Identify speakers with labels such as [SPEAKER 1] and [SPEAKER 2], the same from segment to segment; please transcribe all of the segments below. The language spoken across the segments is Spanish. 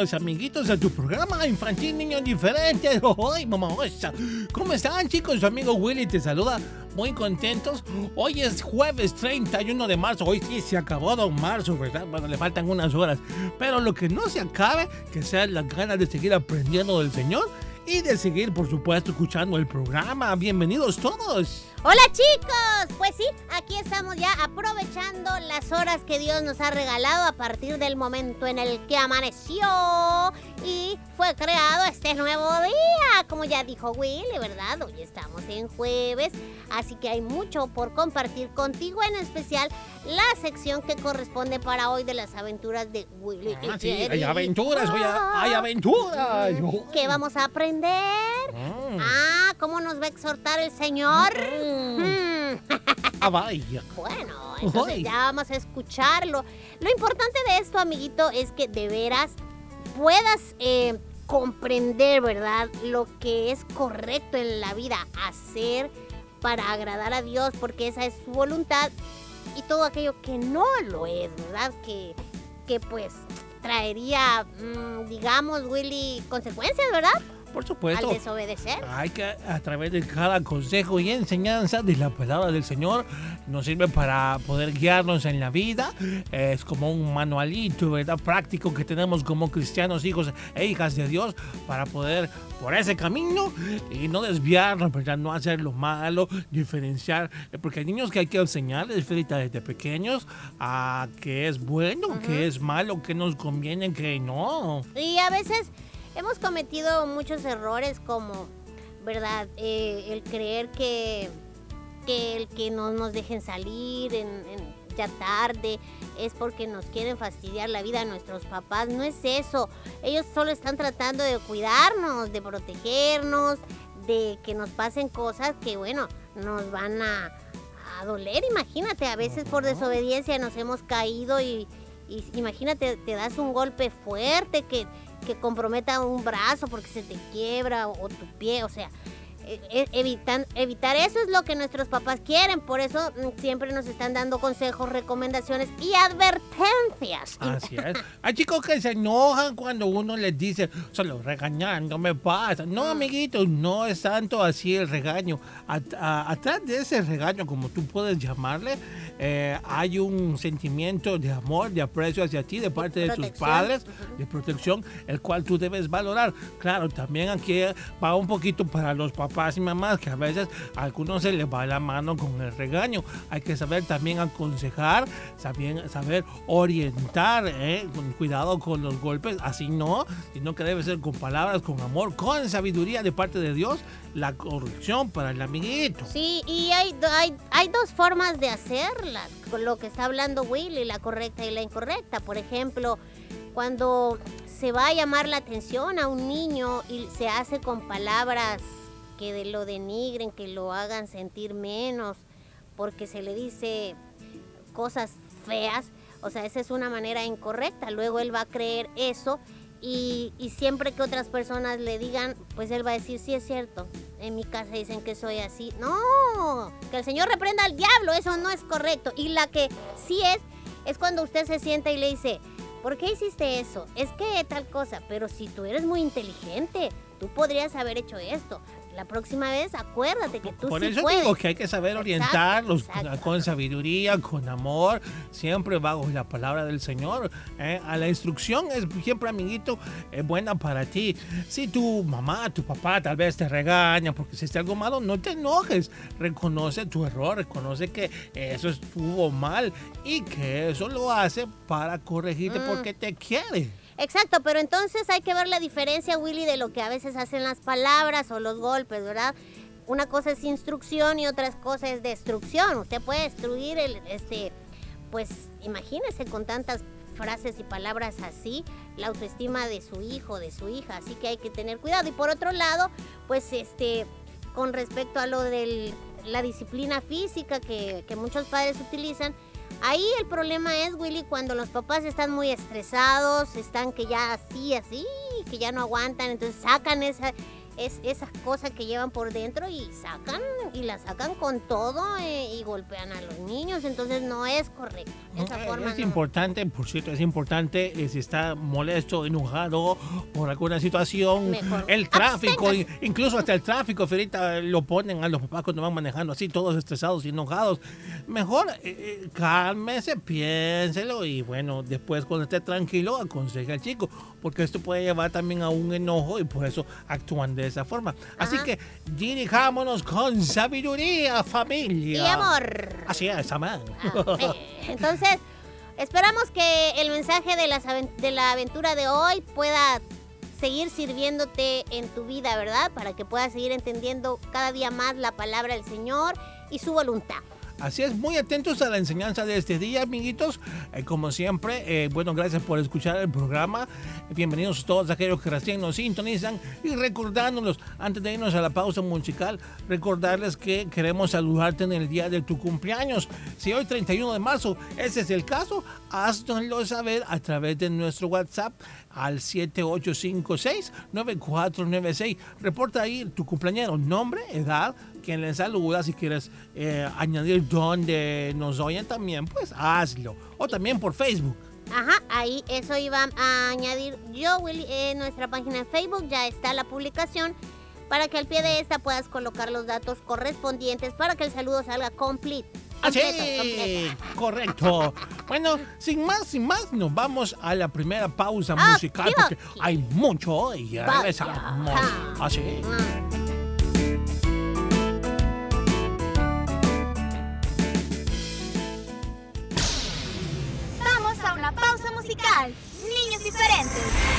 [SPEAKER 1] los amiguitos a tu programa infantil Niños Diferentes. ¡Ay, mamosa! ¿Cómo están chicos? Su amigo Willy te saluda. Muy contentos. Hoy es jueves 31 de marzo. Hoy sí se acabó don marzo, ¿verdad? Bueno, le faltan unas horas. Pero lo que no se acabe, que sean las ganas de seguir aprendiendo del Señor y de seguir, por supuesto, escuchando el programa. Bienvenidos todos.
[SPEAKER 2] Hola chicos, pues sí, aquí estamos ya aprovechando las horas que Dios nos ha regalado a partir del momento en el que amaneció y fue creado este nuevo día, como ya dijo Willy, ¿verdad? Hoy estamos en jueves, así que hay mucho por compartir contigo, en especial la sección que corresponde para hoy de las aventuras de Willy. y
[SPEAKER 1] Ah, sí, hay aventuras, hoy hay aventuras.
[SPEAKER 2] ¿Qué vamos a aprender?
[SPEAKER 1] Mm.
[SPEAKER 2] Ah, ¿cómo nos va a exhortar el Señor?
[SPEAKER 1] Mm. Ah, vaya.
[SPEAKER 2] Bueno, entonces ya vamos a escucharlo. Lo importante de esto, amiguito, es que de veras puedas eh, comprender, ¿verdad? Lo que es correcto en la vida, hacer para agradar a Dios, porque esa es su voluntad, y todo aquello que no lo es, ¿verdad? Que, que pues traería, mm, digamos, Willy, consecuencias, ¿verdad?
[SPEAKER 1] Por
[SPEAKER 2] Al
[SPEAKER 1] supuesto.
[SPEAKER 2] desobedecer.
[SPEAKER 1] Hay que, a través de cada consejo y enseñanza de la palabra del Señor, nos sirve para poder guiarnos en la vida. Es como un manualito, ¿verdad? Práctico que tenemos como cristianos, hijos e hijas de Dios, para poder por ese camino y no desviarnos, ¿verdad? No hacer lo malo, diferenciar. Porque hay niños que hay que enseñarles, Felita, desde pequeños, a que es bueno, que es malo, que nos conviene, que no.
[SPEAKER 2] Y a veces hemos cometido muchos errores como, ¿verdad? Eh, el creer que, que el que no nos dejen salir en, en- ya tarde es porque nos quieren fastidiar la vida a nuestros papás. No es eso. Ellos solo están tratando de cuidarnos, de protegernos, de que nos pasen cosas que, bueno, nos van a, a doler. Imagínate, a veces por desobediencia nos hemos caído y, y imagínate, te das un golpe fuerte que, que comprometa un brazo porque se te quiebra o, o tu pie, o sea, e- e- evitan- evitar eso es lo que nuestros papás quieren, por eso mm, siempre nos están dando consejos, recomendaciones y advertencias.
[SPEAKER 1] Así es. Hay chicos que se enojan cuando uno les dice, solo regañando me pasa. No, amiguitos, no es tanto así el regaño. At- atrás de ese regaño, como tú puedes llamarle, eh, hay un sentimiento de amor, de aprecio hacia ti de parte de tus padres, de protección, el cual tú debes valorar. Claro, también aquí va un poquito para los papás y mamás, que a veces a algunos se les va la mano con el regaño. Hay que saber también aconsejar, saber, saber orientar, ¿eh? con cuidado con los golpes, así no, sino que debe ser con palabras, con amor, con sabiduría de parte de Dios, la corrección para el amiguito.
[SPEAKER 2] Sí, y hay, hay, hay dos formas de lo que está hablando Willy, la correcta y la incorrecta. Por ejemplo, cuando se va a llamar la atención a un niño y se hace con palabras que de lo denigren, que lo hagan sentir menos, porque se le dice cosas feas, o sea, esa es una manera incorrecta. Luego él va a creer eso y, siempre que otras personas le digan, pues él va a decir, sí es cierto, en mi casa dicen que soy así. No, que el Señor reprenda al diablo, eso no es correcto. Y la que sí es, es cuando usted se sienta y le dice, ¿por qué hiciste eso? Es que tal cosa, pero si tú eres muy inteligente, tú podrías haber hecho esto. La próxima vez acuérdate que tú
[SPEAKER 1] Por
[SPEAKER 2] sí
[SPEAKER 1] eso
[SPEAKER 2] puedes.
[SPEAKER 1] digo que hay que saber
[SPEAKER 2] Exacto,
[SPEAKER 1] orientarlos
[SPEAKER 2] exacto.
[SPEAKER 1] con sabiduría, con amor, siempre bajo la palabra del Señor. ¿eh? A la instrucción es siempre, amiguito, es buena para ti. Si tu mamá, tu papá tal vez te regaña porque hiciste algo malo, no te enojes. Reconoce tu error, reconoce que eso estuvo mal y que eso lo hace para corregirte
[SPEAKER 2] Mm.
[SPEAKER 1] porque te quiere.
[SPEAKER 2] Exacto, pero entonces hay que ver la diferencia, Willy, de lo que a veces hacen las palabras o los golpes, ¿verdad? Una cosa es instrucción y otra cosa es destrucción. Usted puede destruir el, este, pues imagínese con tantas frases y palabras así, la autoestima de su hijo, de su hija, así que hay que tener cuidado. Y por otro lado, pues este, con respecto a lo de la disciplina física que, que muchos padres utilizan, Ahí el problema es, Willy, cuando los papás están muy estresados, están que ya así, así, que ya no aguantan, entonces sacan esa, es, esa cosa que llevan por dentro y sacan, y la sacan con todo eh, y golpean a los niños, entonces no es correcto. Esa
[SPEAKER 1] Eh,
[SPEAKER 2] forma
[SPEAKER 1] es
[SPEAKER 2] no.
[SPEAKER 1] importante, por cierto, es importante eh, si está molesto, enojado por alguna situación.
[SPEAKER 2] Mejor
[SPEAKER 1] El tráfico, incluso hasta el tráfico, Ferita, lo ponen a los papás cuando van manejando así, todos estresados y enojados. Mejor eh, cálmese, piénselo y bueno, después cuando esté tranquilo, aconseje al chico, porque esto puede llevar también a un enojo y por eso actúan de esa forma. Así
[SPEAKER 2] Ajá.
[SPEAKER 1] que dirijámonos con sabiduría, familia.
[SPEAKER 2] Y amor.
[SPEAKER 1] Así es, amén.
[SPEAKER 2] Ah, Entonces, esperamos que el mensaje de, las de la aventura de hoy pueda seguir sirviéndote en tu vida, ¿verdad? Para que puedas seguir entendiendo cada día más la palabra del Señor y su voluntad.
[SPEAKER 1] Así es, muy atentos a la enseñanza de este día, amiguitos. Eh, como siempre, eh, bueno, gracias por escuchar el programa. Bienvenidos todos aquellos que recién nos sintonizan y recordándonos, antes de irnos a la pausa musical, recordarles que queremos saludarte en el día de tu cumpleaños. Si hoy 31 de marzo ese es el caso, haznoslo saber a través de nuestro WhatsApp al 7856-9496. Reporta ahí tu cumpleañero, nombre, edad, quien le saluda. Si quieres eh, añadir dónde nos oyen también, pues hazlo. O también por Facebook.
[SPEAKER 2] Ajá, ahí eso iba a añadir yo, Willy, en nuestra página de Facebook ya está la publicación para que al pie de esta puedas colocar los datos correspondientes para que el saludo salga complete.
[SPEAKER 1] Así,
[SPEAKER 2] completo.
[SPEAKER 1] correcto. Bueno, sin más, sin más, nos vamos a la primera pausa
[SPEAKER 2] Ah,
[SPEAKER 1] musical porque hay mucho hoy. Ya regresamos.
[SPEAKER 2] Ah.
[SPEAKER 1] Así.
[SPEAKER 2] Mm.
[SPEAKER 3] Diferentes.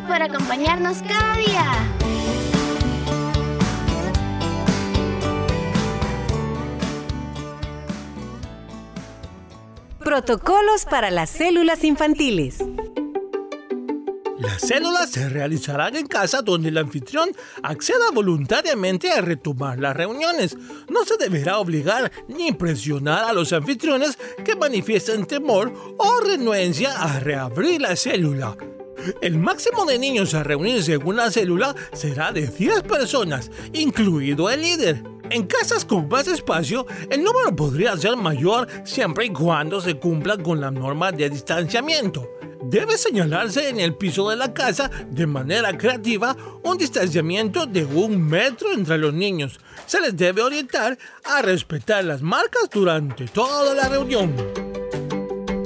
[SPEAKER 4] Gracias por acompañarnos cada día.
[SPEAKER 5] Protocolos para las células infantiles.
[SPEAKER 1] Las células se realizarán en casa donde el anfitrión acceda voluntariamente a retomar las reuniones. No se deberá obligar ni presionar a los anfitriones que manifiesten temor o renuencia a reabrir la célula. El máximo de niños a reunirse en una célula será de 10 personas, incluido el líder. En casas con más espacio, el número podría ser mayor siempre y cuando se cumplan con las normas de distanciamiento. Debe señalarse en el piso de la casa de manera creativa un distanciamiento de un metro entre los niños. Se les debe orientar a respetar las marcas durante toda la reunión.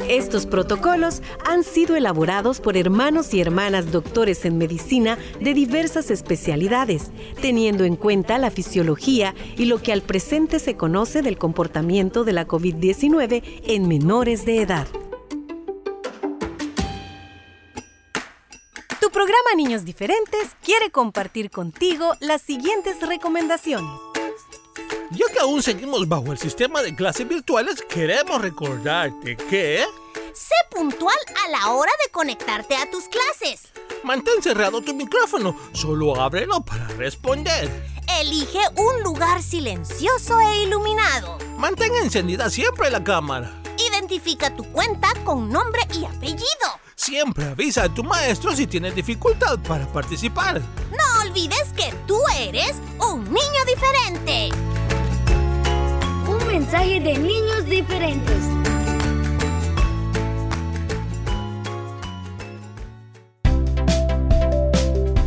[SPEAKER 5] Estos protocolos han sido elaborados por hermanos y hermanas doctores en medicina de diversas especialidades, teniendo en cuenta la fisiología y lo que al presente se conoce del comportamiento de la COVID-19 en menores de edad. Tu programa Niños Diferentes quiere compartir contigo las siguientes recomendaciones.
[SPEAKER 1] Ya que aún seguimos bajo el sistema de clases virtuales, queremos recordarte que
[SPEAKER 2] Sé puntual a la hora de conectarte a tus clases.
[SPEAKER 1] mantén cerrado tu micrófono, solo ábrelo para responder.
[SPEAKER 2] Elige un lugar silencioso e iluminado.
[SPEAKER 1] Mantén encendida siempre la cámara.
[SPEAKER 2] Identifica tu cuenta con nombre y apellido.
[SPEAKER 1] Siempre avisa a tu maestro si tienes dificultad para participar.
[SPEAKER 2] No olvides que tú eres un niño diferente.
[SPEAKER 4] Mensaje de niños diferentes.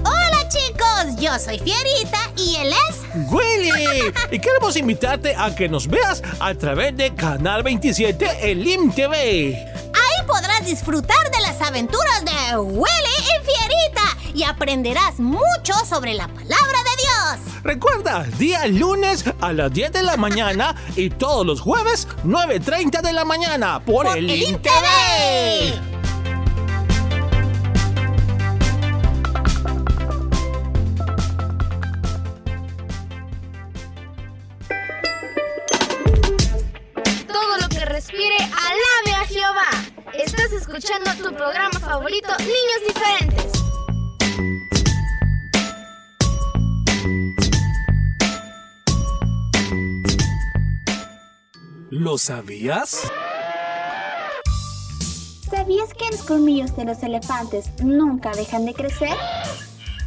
[SPEAKER 2] Hola chicos, yo soy Fierita y él es...
[SPEAKER 1] ¡Willy! Y queremos invitarte a que nos veas a través de Canal 27 en LIM TV.
[SPEAKER 2] Ahí podrás disfrutar de las aventuras de Willy y Fierita y aprenderás mucho sobre la palabra.
[SPEAKER 1] Recuerda, día lunes a las 10 de la mañana y todos los jueves 9.30 de la mañana por,
[SPEAKER 2] Por
[SPEAKER 1] el
[SPEAKER 2] el.
[SPEAKER 1] TV.
[SPEAKER 4] Todo lo que respire, alabe a Jehová. Estás escuchando tu programa favorito, Niños Diferentes.
[SPEAKER 6] ¿Lo sabías?
[SPEAKER 7] ¿Sabías que los colmillos de los elefantes nunca dejan de crecer?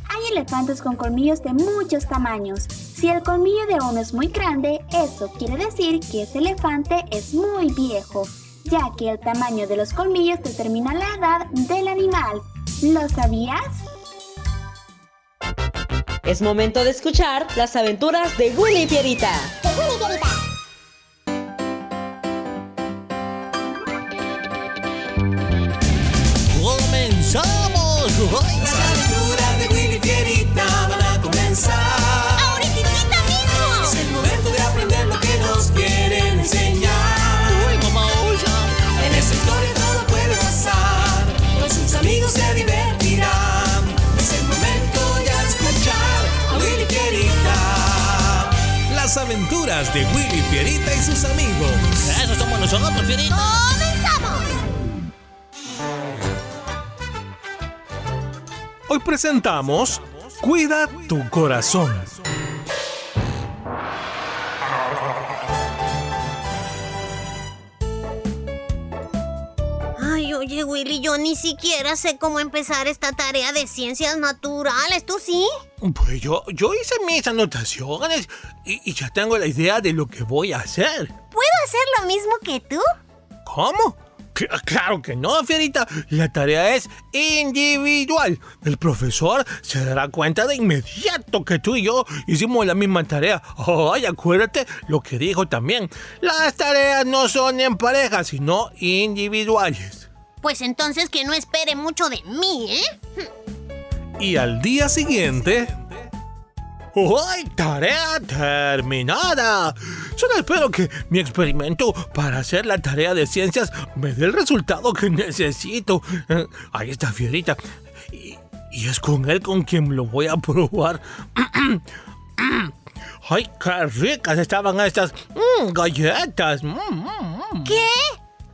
[SPEAKER 7] Hay elefantes con colmillos de muchos tamaños. Si el colmillo de uno es muy grande, eso quiere decir que ese elefante es muy viejo, ya que el tamaño de los colmillos determina la edad del animal. ¿Lo sabías?
[SPEAKER 8] Es momento de escuchar las aventuras de Willy y Pierita.
[SPEAKER 6] Presentamos Cuida tu corazón.
[SPEAKER 2] Ay, oye, Willy, yo ni siquiera sé cómo empezar esta tarea de ciencias naturales. ¿Tú sí?
[SPEAKER 1] Pues yo, yo hice mis anotaciones y, y ya tengo la idea de lo que voy a hacer.
[SPEAKER 2] ¿Puedo hacer lo mismo que tú?
[SPEAKER 1] ¿Cómo? Cl- Claro que no, Fierita. La tarea es individual. El profesor se dará cuenta de inmediato que tú y yo hicimos la misma tarea. Ay, acuérdate lo que dijo también. Las tareas no son en pareja, sino individuales.
[SPEAKER 2] Pues entonces que no espere mucho de mí, ¿eh?
[SPEAKER 6] Y al día siguiente,
[SPEAKER 1] ¡Ay, tarea terminada! Solo espero que mi experimento para hacer la tarea de ciencias me dé el resultado que necesito. Eh, Ahí está, Fierita. Y, y es con él con quien lo voy a probar. ¡Ay, qué ricas estaban estas mm, galletas! Mm, mm, mm.
[SPEAKER 2] ¿Qué?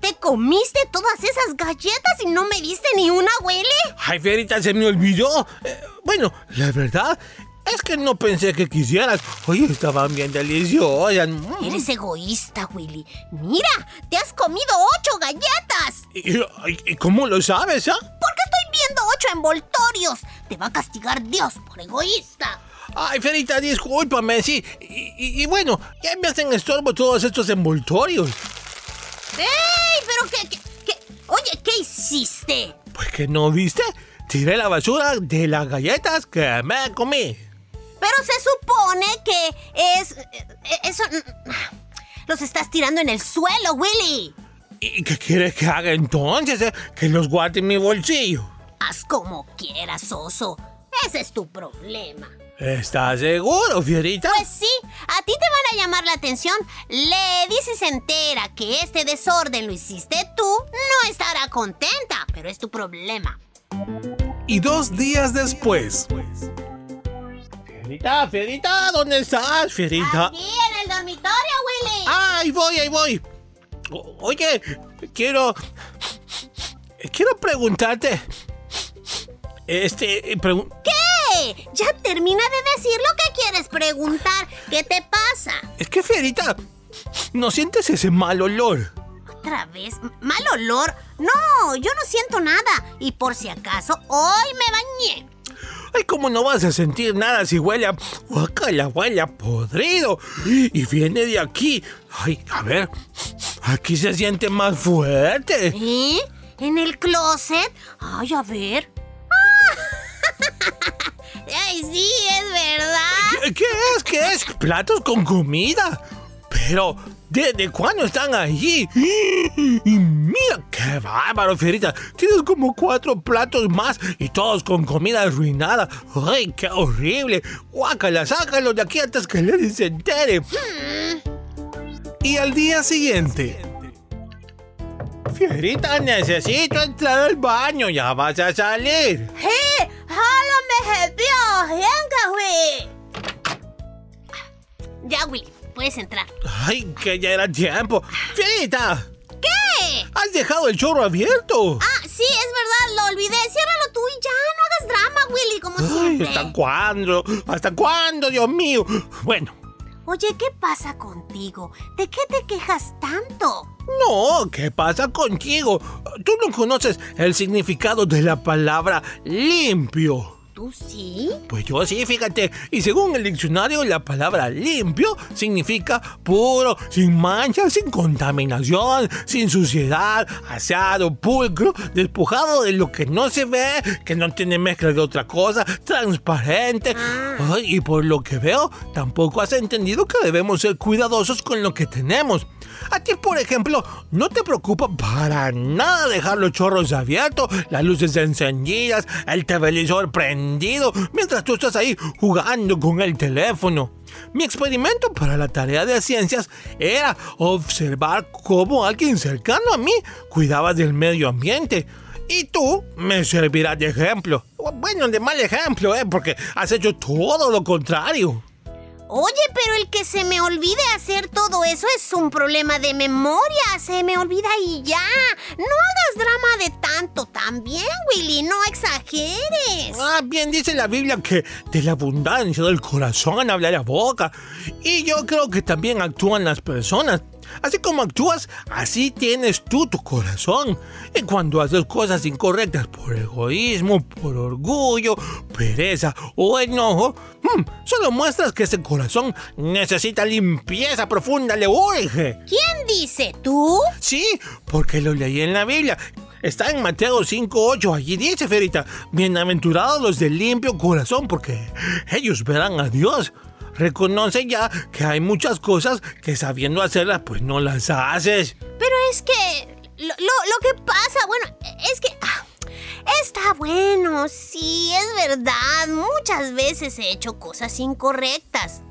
[SPEAKER 2] ¿Te comiste todas esas galletas y no me diste ni una, Willy?
[SPEAKER 1] ¡Ay, Fierita, se me olvidó! Eh, bueno, la verdad es que no pensé que quisieras. Oye, estaban bien deliciosas. Mm.
[SPEAKER 2] Eres egoísta, Willy. Mira, te has comido ocho galletas.
[SPEAKER 1] ¿Y, cómo lo sabes, ah?
[SPEAKER 2] Porque estoy viendo ocho envoltorios. Te va a castigar Dios por egoísta.
[SPEAKER 1] Ay, Ferita, discúlpame, sí. Y, y- y bueno, ya me hacen estorbo todos estos envoltorios.
[SPEAKER 2] ¡Ey! ¿Pero qué, qué, qué? Oye, ¿qué hiciste?
[SPEAKER 1] Pues que no viste. Tiré la basura de las galletas que me comí.
[SPEAKER 2] Pero se supone que es... eh, Eso... Los estás tirando en el suelo, Willy.
[SPEAKER 1] ¿Y qué quieres que haga entonces? eh? Que los guarde en mi bolsillo.
[SPEAKER 2] Haz como quieras, oso. Ese es tu problema.
[SPEAKER 1] ¿Estás seguro, Fierita?
[SPEAKER 2] Pues sí, a ti te van a llamar la atención. Lady si se entera que este desorden lo hiciste tú, no estará contenta, pero es tu problema.
[SPEAKER 6] Y dos días después,
[SPEAKER 1] Fierita, Fierita, ¿dónde estás, Fierita?
[SPEAKER 2] Aquí en el dormitorio, Willy.
[SPEAKER 1] Ah, ahí voy, ahí voy. O- Oye, quiero. Quiero preguntarte. Este. pregun-
[SPEAKER 2] ¿Qué? Ya termina de decir lo que quieres preguntar. ¿Qué te pasa?
[SPEAKER 1] Es que, Fierita, ¿no sientes ese mal olor?
[SPEAKER 2] ¿Otra vez? ¿M- ¿Mal olor? No, yo no siento nada. Y por si acaso, hoy me bañé.
[SPEAKER 1] Ay, ¿cómo no vas a sentir nada si huele a. Guacala, huele a podrido? Y viene de aquí. Ay, a ver. Aquí se siente más fuerte.
[SPEAKER 2] ¿Eh? ¿En el closet? Ay, a ver. Ay, sí, es verdad.
[SPEAKER 1] ¿Qué, qué es? ¿Qué es? Platos con comida. Pero, ¿desde cuándo están allí? Y mira, qué bárbaro, Fierita. Tienes como cuatro platos más y todos con comida arruinada. ¡Ay, qué horrible! Guácala, sácalo de aquí antes que Lady se entere.
[SPEAKER 6] y al día siguiente,
[SPEAKER 1] Fierita, necesito entrar al baño. Ya vas a salir.
[SPEAKER 2] ¡Eh! ¡Jálame, Bien! Ya, Willy, puedes entrar.
[SPEAKER 1] ¡Ay, que ya era tiempo! ¡Fierita!
[SPEAKER 2] ¿Qué?
[SPEAKER 1] ¡Has dejado el chorro abierto!
[SPEAKER 2] Ah, sí, es verdad, lo olvidé. Ciérralo tú y ya, no hagas drama, Willy, como
[SPEAKER 1] Ay,
[SPEAKER 2] siempre.
[SPEAKER 1] ¿Hasta cuándo? ¿Hasta cuándo, Dios mío? Bueno,
[SPEAKER 2] Oye, ¿qué pasa contigo? ¿De qué te quejas tanto?
[SPEAKER 1] no, ¿qué pasa contigo? Tú no conoces el significado de la palabra limpio.
[SPEAKER 2] ¿Tú sí?
[SPEAKER 1] Pues yo sí, fíjate. Y según el diccionario, la palabra limpio significa puro, sin manchas, sin contaminación, sin suciedad, aseado, pulcro, despojado de lo que no se ve, que no tiene mezcla de otra cosa, transparente. Ay, y por lo que veo, tampoco has entendido que debemos ser cuidadosos con lo que tenemos. A ti, por ejemplo, no te preocupa para nada dejar los chorros abiertos, las luces encendidas, el televisor prendido, mientras tú estás ahí jugando con el teléfono. Mi experimento para la tarea de ciencias era observar cómo alguien cercano a mí cuidaba del medio ambiente. Y tú me servirás de ejemplo. Bueno, de mal ejemplo, ¿eh? Porque has hecho todo lo contrario.
[SPEAKER 2] Oye, pero el que se me olvide hacer todo eso es un problema de memoria. Se me olvida y ya. No hagas drama de tanto también, Willy. No exageres.
[SPEAKER 1] Ah, bien dice la Biblia que de la abundancia del corazón habla la boca. Y yo creo que también actúan las personas. Así como actúas, así tienes tú tu corazón. Y cuando haces cosas incorrectas por egoísmo, por orgullo, pereza o enojo, mm, solo muestras que ese corazón necesita limpieza profunda, le urge.
[SPEAKER 2] ¿Quién dice tú?
[SPEAKER 1] Sí, porque lo leí en la Biblia. Está en Mateo 5.8. Allí dice, Ferita, bienaventurados los de limpio corazón, porque ellos verán a Dios. Reconoce ya que hay muchas cosas que sabiendo hacerlas, pues no las haces.
[SPEAKER 2] Pero es que lo, lo- lo que pasa, bueno, es que ah, esta bueno, sí, es verdad. Muchas veces he hecho cosas incorrectas.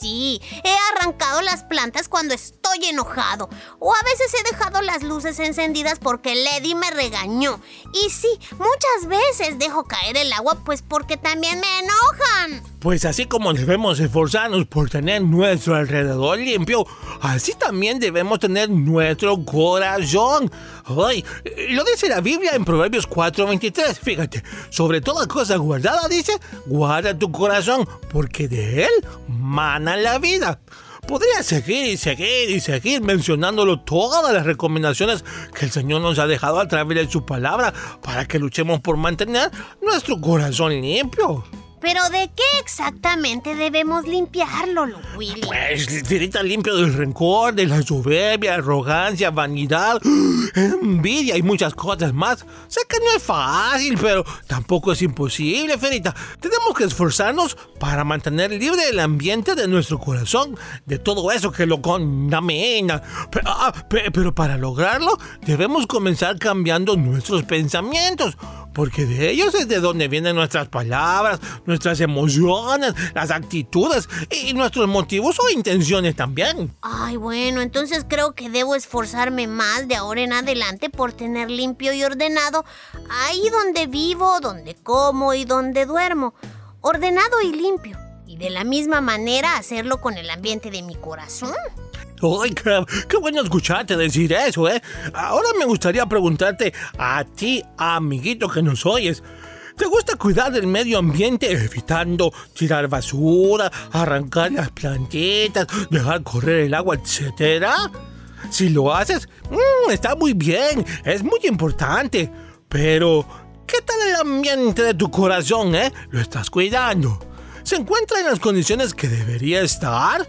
[SPEAKER 2] Sí, he arrancado las plantas cuando estoy enojado. O a veces he dejado las luces encendidas porque Lady me regañó. Y sí, muchas veces dejo caer el agua pues porque también me enojan.
[SPEAKER 1] Pues así como debemos esforzarnos por tener nuestro alrededor limpio, así también debemos tener nuestro corazón. Ay, lo dice la Biblia en Proverbios 4:23. Fíjate, sobre toda cosa guardada dice, guarda tu corazón, porque de él mana la vida. Podría seguir y seguir y seguir mencionándolo todas las recomendaciones que el Señor nos ha dejado a través de su palabra para que luchemos por mantener nuestro corazón limpio.
[SPEAKER 2] Pero ¿de qué exactamente debemos limpiarlo, Willy?
[SPEAKER 1] Pues, Firita, limpio del rencor, de la soberbia, arrogancia, vanidad, envidia y muchas cosas más. Sé que no es fácil, pero tampoco es imposible, Ferita. Tenemos que esforzarnos para mantener libre el ambiente de nuestro corazón, de todo eso que lo contamina. Pero, ah, pe- pero para lograrlo, debemos comenzar cambiando nuestros pensamientos. Porque de ellos es de donde vienen nuestras palabras, nuestras emociones, las actitudes y nuestros motivos o intenciones también.
[SPEAKER 2] Ay, bueno, entonces creo que debo esforzarme más de ahora en adelante por tener limpio y ordenado ahí donde vivo, donde como y donde duermo. Ordenado y limpio. Y de la misma manera hacerlo con el ambiente de mi corazón.
[SPEAKER 1] Ay, qué, qué bueno escucharte decir eso, ¿eh? Ahora me gustaría preguntarte a ti, amiguito que nos oyes. ¿Te gusta cuidar del medio ambiente evitando tirar basura, arrancar las plantitas, dejar correr el agua, etcétera? Si lo haces, mm, está muy bien, es muy importante. Pero, ¿qué tal el ambiente de tu corazón, eh? ¿Lo estás cuidando? ¿Se encuentra en las condiciones que debería estar?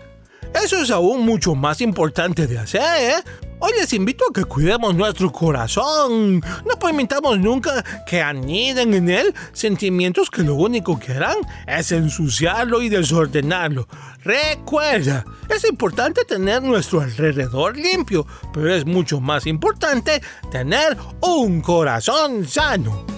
[SPEAKER 1] Eso es aún mucho más importante de hacer, ¿eh? Hoy les invito a que cuidemos nuestro corazón. No permitamos nunca que aniden en él sentimientos que lo único que harán es ensuciarlo y desordenarlo. Recuerda, es importante tener nuestro alrededor limpio, pero es mucho más importante tener un corazón sano.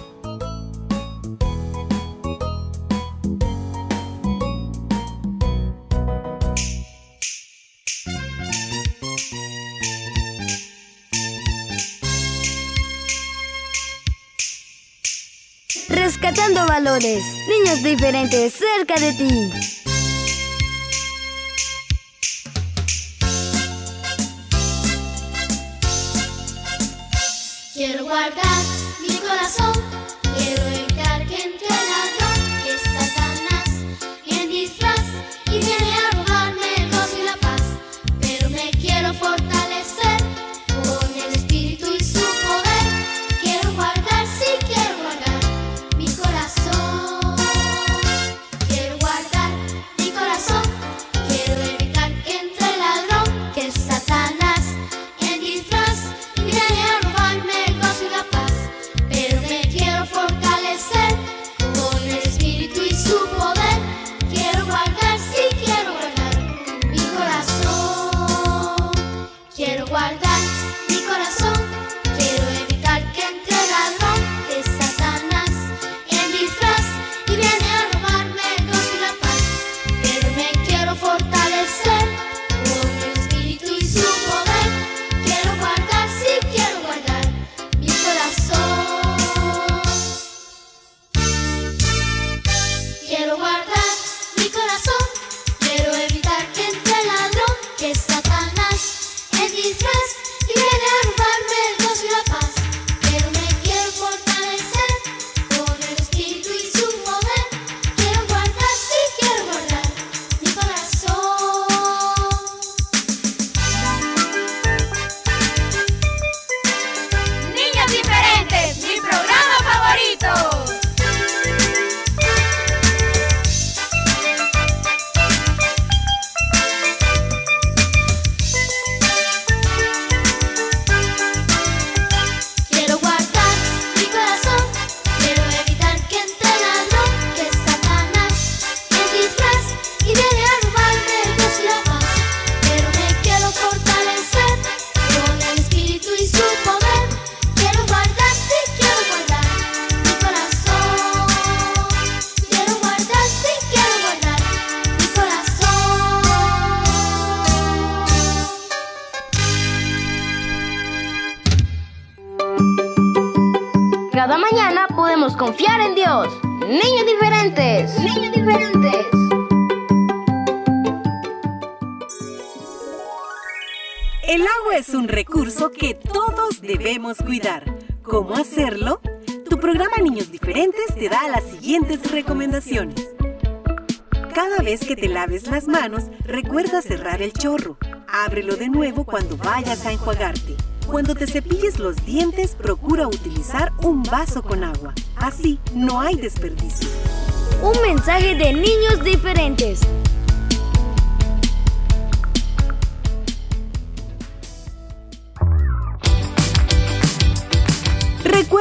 [SPEAKER 9] Rescatando valores. Niños diferentes cerca de ti.
[SPEAKER 10] Quiero guardar mi corazón, que
[SPEAKER 5] todos debemos cuidar. ¿Cómo hacerlo? Tu programa Niños Diferentes te da las siguientes recomendaciones. Cada vez que te laves las manos, recuerda cerrar el chorro. Ábrelo de nuevo cuando vayas a enjuagarte. Cuando te cepilles los dientes, procura utilizar un vaso con agua. Así no hay desperdicio.
[SPEAKER 9] Un mensaje de niños diferentes.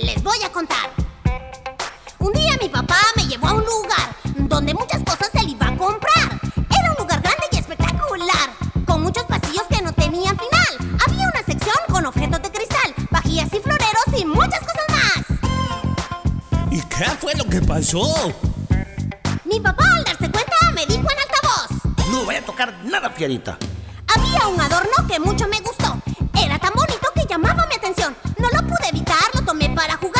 [SPEAKER 2] Les voy a contar. Un día mi papá me llevó a un lugar donde muchas cosas él iba a comprar. Era un lugar grande y espectacular, con muchos pasillos que no tenían final. Había una sección con objetos de cristal, vajillas y floreros y muchas cosas más.
[SPEAKER 6] ¿Y qué fue lo que pasó?
[SPEAKER 2] Mi papá al darse cuenta me dijo en altavoz.
[SPEAKER 11] No voy a tocar nada, Fierita.
[SPEAKER 2] Había un adorno que mucho me gustó. Era tan bonito que llamaba mi atención. Pude evitar, lo tomé para jugar.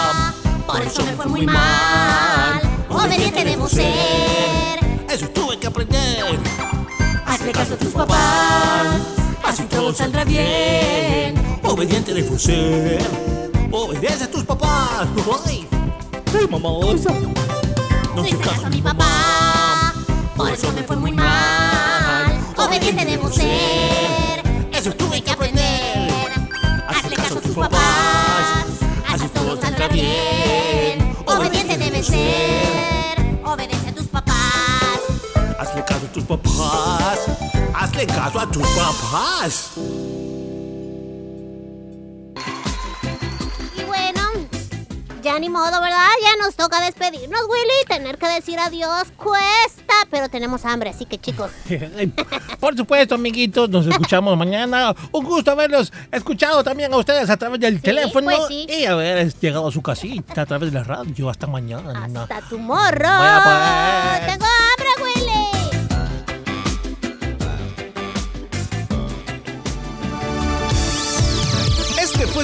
[SPEAKER 2] Por eso me fue muy mal. Obediente debo ser.
[SPEAKER 6] Eso tuve que aprender.
[SPEAKER 2] Hazle caso a tus papás. Así todo saldrá bien.
[SPEAKER 6] Obediente debo ser. Obedece a tus papás. Ay, ay mamá.
[SPEAKER 2] No hice caso a mi papá. Por eso me fue muy mal. Obediente debo ser.
[SPEAKER 6] Eso tuve que aprender.
[SPEAKER 2] Hazle caso a tus papás. Así todo saldrá bien. Ser. Obedece a tus papás.
[SPEAKER 6] Hazle caso a tus papás. Hazle caso a tus papás.
[SPEAKER 2] Y bueno, ya ni modo, ¿verdad? Ya nos toca despedirnos, Willy. Tener que decir adiós cuesta, pero tenemos hambre, así que chicos.
[SPEAKER 1] Por supuesto, amiguitos, nos escuchamos mañana. Un gusto haberlos escuchado también a ustedes a través del teléfono
[SPEAKER 2] pues sí.
[SPEAKER 1] y haber llegado a su casita a través de la radio. Hasta mañana.
[SPEAKER 2] Hasta tu morro.
[SPEAKER 1] Pues.